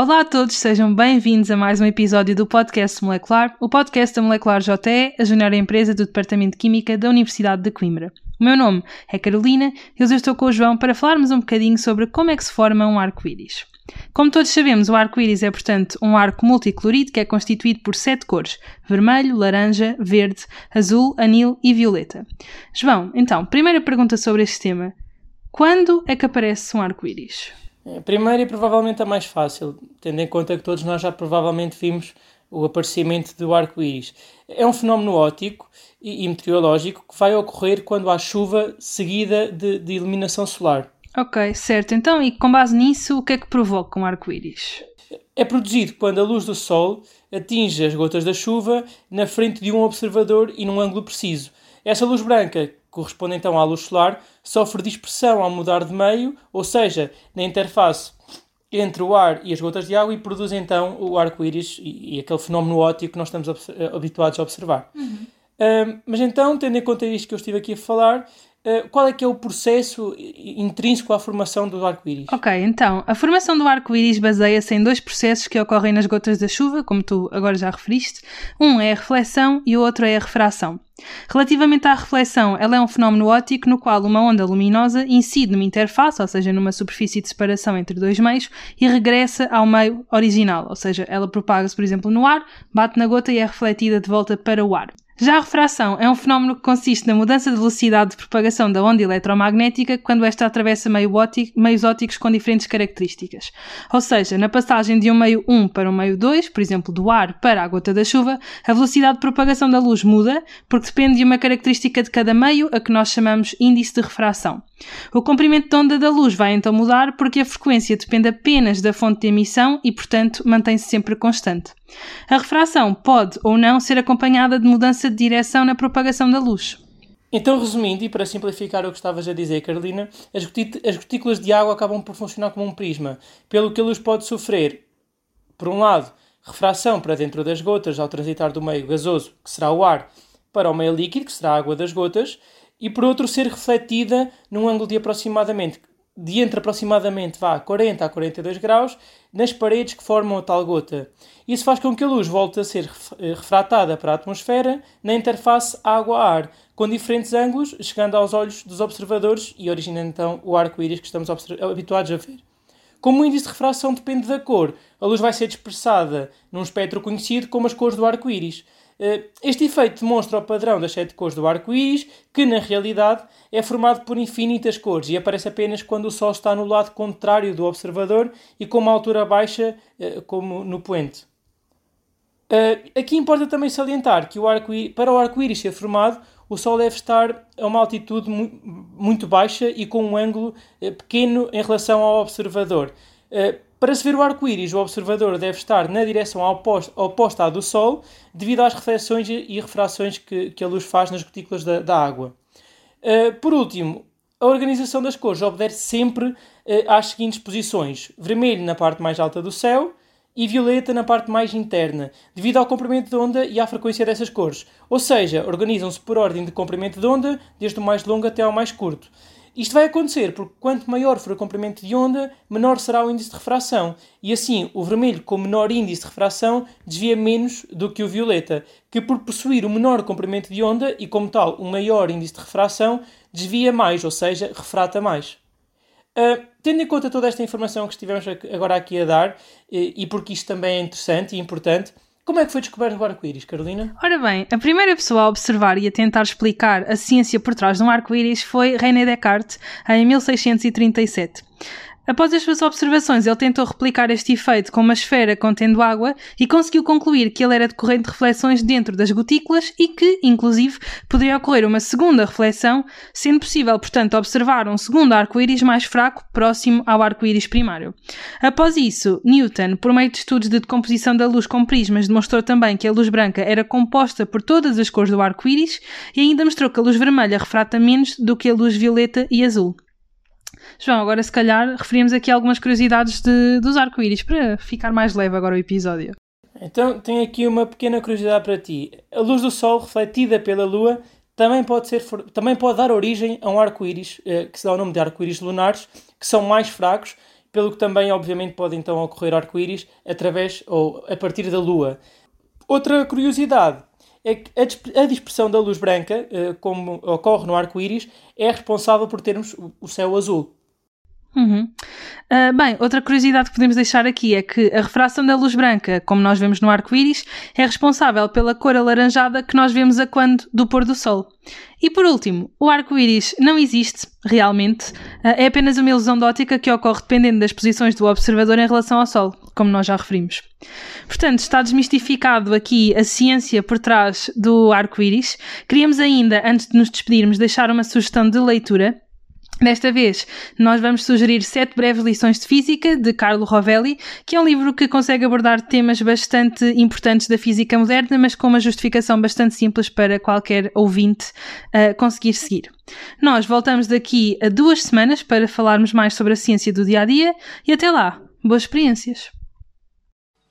Olá a todos, sejam bem-vindos a mais um episódio do Podcast Molecular, o podcast da Molecular JE, a junior empresa do Departamento de Química da Universidade de Coimbra. O meu nome é Carolina e hoje eu estou com o João para falarmos um bocadinho sobre como é que se forma um arco-íris. Como todos sabemos, o arco-íris é, portanto, um arco multicolorido que é constituído por sete cores: vermelho, laranja, verde, azul, anil e violeta. João, então, primeira pergunta sobre este tema: quando é que aparece um arco-íris? A primeira e provavelmente a mais fácil, tendo em conta que todos nós já provavelmente vimos o aparecimento do arco-íris. É um fenómeno óptico e, meteorológico que vai ocorrer quando há chuva seguida de, de iluminação solar. Ok, certo. Então, e com base nisso, o que é que provoca um arco-íris? É produzido quando a luz do Sol atinge as gotas da chuva na frente de um observador e num ângulo preciso. Essa luz branca, corresponde então à luz solar, sofre dispersão ao mudar de meio, ou seja, na interface entre o ar e as gotas de água e produz então o arco-íris e, e aquele fenómeno óptico que nós estamos habituados a observar. Ahm, mas então, tendo em conta isto que eu estive aqui a falar, ah, qual é que é o processo intrínseco à formação do arco-íris? Ok, então, a formação do arco-íris baseia-se em dois processos que ocorrem nas gotas da chuva, como tu agora já referiste. Um é a reflexão e o outro é a refração. Relativamente à reflexão, ela é um fenómeno óptico no qual uma onda luminosa incide numa interface, ou seja, numa superfície de separação entre dois meios, e regressa ao meio original, ou seja, ela propaga-se, por exemplo, no ar, bate na gota e é refletida de volta para o ar. Já a refração é um fenómeno que consiste na mudança de velocidade de propagação da onda eletromagnética quando esta atravessa meio óptico- meios ópticos com diferentes características. Ou seja, na passagem de um meio 1 para um meio 2, por exemplo, do ar para a gota da chuva, a velocidade de propagação da luz muda porque depende de uma característica de cada meio, a que nós chamamos índice de refração. O comprimento de onda da luz vai então mudar porque a frequência depende apenas da fonte de emissão e, portanto, mantém-se sempre constante. A refração pode ou não ser acompanhada de mudança de direção na propagação da luz. Então, resumindo, e para simplificar o que estavas a dizer, Carolina, as, as gotículas de água acabam por funcionar como um prisma, pelo que a luz pode sofrer, por um lado, refração para dentro das gotas ao transitar do meio gasoso, que será o ar, para o meio líquido, que será a água das gotas, e por outro, ser refletida num ângulo de aproximadamente, de entre aproximadamente vá, 40 a 42 graus, nas paredes que formam a tal gota. Isso faz com que a luz volte a ser eh, refratada para a atmosfera na interface água-ar, com diferentes ângulos, chegando aos olhos dos observadores e originando então o arco-íris que estamos habituados a ver. Como o índice de refração depende da cor, a luz vai ser dispersada num espectro conhecido como as cores do arco-íris. Eh, Este efeito demonstra o padrão das sete cores do arco-íris, que na realidade é formado por infinitas cores e aparece apenas quando o Sol está no lado contrário do observador e com uma altura baixa, eh, como no poente. Uh, aqui importa também salientar que o para o arco-íris ser formado, o Sol deve estar a uma altitude mu muito baixa e com um ângulo eh, pequeno em relação ao observador. Uh, para se ver o arco-íris, o observador deve estar na direção oposta, à do Sol, devido às reflexões e refrações que, que a luz faz nas gotículas da, da água. Uh, por último, a organização das cores obedece sempre às seguintes posições: vermelho na parte mais alta do céu e violeta na parte mais interna, devido ao comprimento de onda e à frequência dessas cores. Ou seja, organizam-se por ordem de comprimento de onda, desde o mais longo até ao mais curto. Isto vai acontecer porque quanto maior for o comprimento de onda, menor será o índice de refração. E assim, o vermelho com menor índice de refração desvia menos do que o violeta, que por possuir o menor comprimento de onda e como tal um maior índice de refração, desvia mais, ou seja, refrata mais. Uh, tendo em conta toda esta informação que estivemos agora aqui a dar, e porque isto também é interessante e importante, como é que foi descoberto o arco-íris, Carolina? Ora bem, a primeira pessoa a observar e a tentar explicar a ciência por trás de um arco-íris foi René Descartes, em 1637. Após as suas observações, ele tentou replicar este efeito com uma esfera contendo água e conseguiu concluir que ele era decorrente de reflexões dentro das gotículas e que, inclusive, poderia ocorrer uma segunda reflexão, sendo possível, portanto, observar um segundo arco-íris mais fraco próximo ao arco-íris primário. Após isso, Newton, por meio de estudos de decomposição da luz com prismas, demonstrou também que a luz branca era composta por todas as cores do arco-íris e ainda mostrou que a luz vermelha refrata menos do que a luz violeta e azul. João, agora se calhar referimos aqui algumas curiosidades de, dos arco-íris para ficar mais leve agora o episódio. Então, tenho aqui uma pequena curiosidade para ti. A luz do Sol refletida pela Lua também pode, ser, também pode dar origem a um arco-íris, eh, que se dá o nome de arco-íris lunares, que são mais fracos, pelo que também, obviamente, pode então ocorrer arco-íris através ou a partir da Lua. Outra curiosidade a dispersão da luz branca, eh, como ocorre no arco-íris, é responsável por termos o céu azul. Uhum. Uh, bem, outra curiosidade que podemos deixar aqui é que a refração da luz branca, como nós vemos no arco-íris, é responsável pela cor alaranjada que nós vemos a quando do pôr do sol. E por último, o arco-íris não existe, realmente, uh, é apenas uma ilusão de ótica que ocorre dependendo das posições do observador em relação ao sol, como nós já referimos. Portanto, está desmistificado aqui a ciência por trás do arco-íris. Queríamos ainda, antes de nos despedirmos, deixar uma sugestão de leitura Desta vez, nós vamos sugerir Sete Breves Lições de Física, de Carlo Rovelli, que é um livro que consegue abordar temas bastante importantes da física moderna, mas com uma justificação bastante simples para qualquer ouvinte uh, conseguir seguir. Nós voltamos daqui a duas semanas para falarmos mais sobre a ciência do dia a dia e até lá, boas experiências!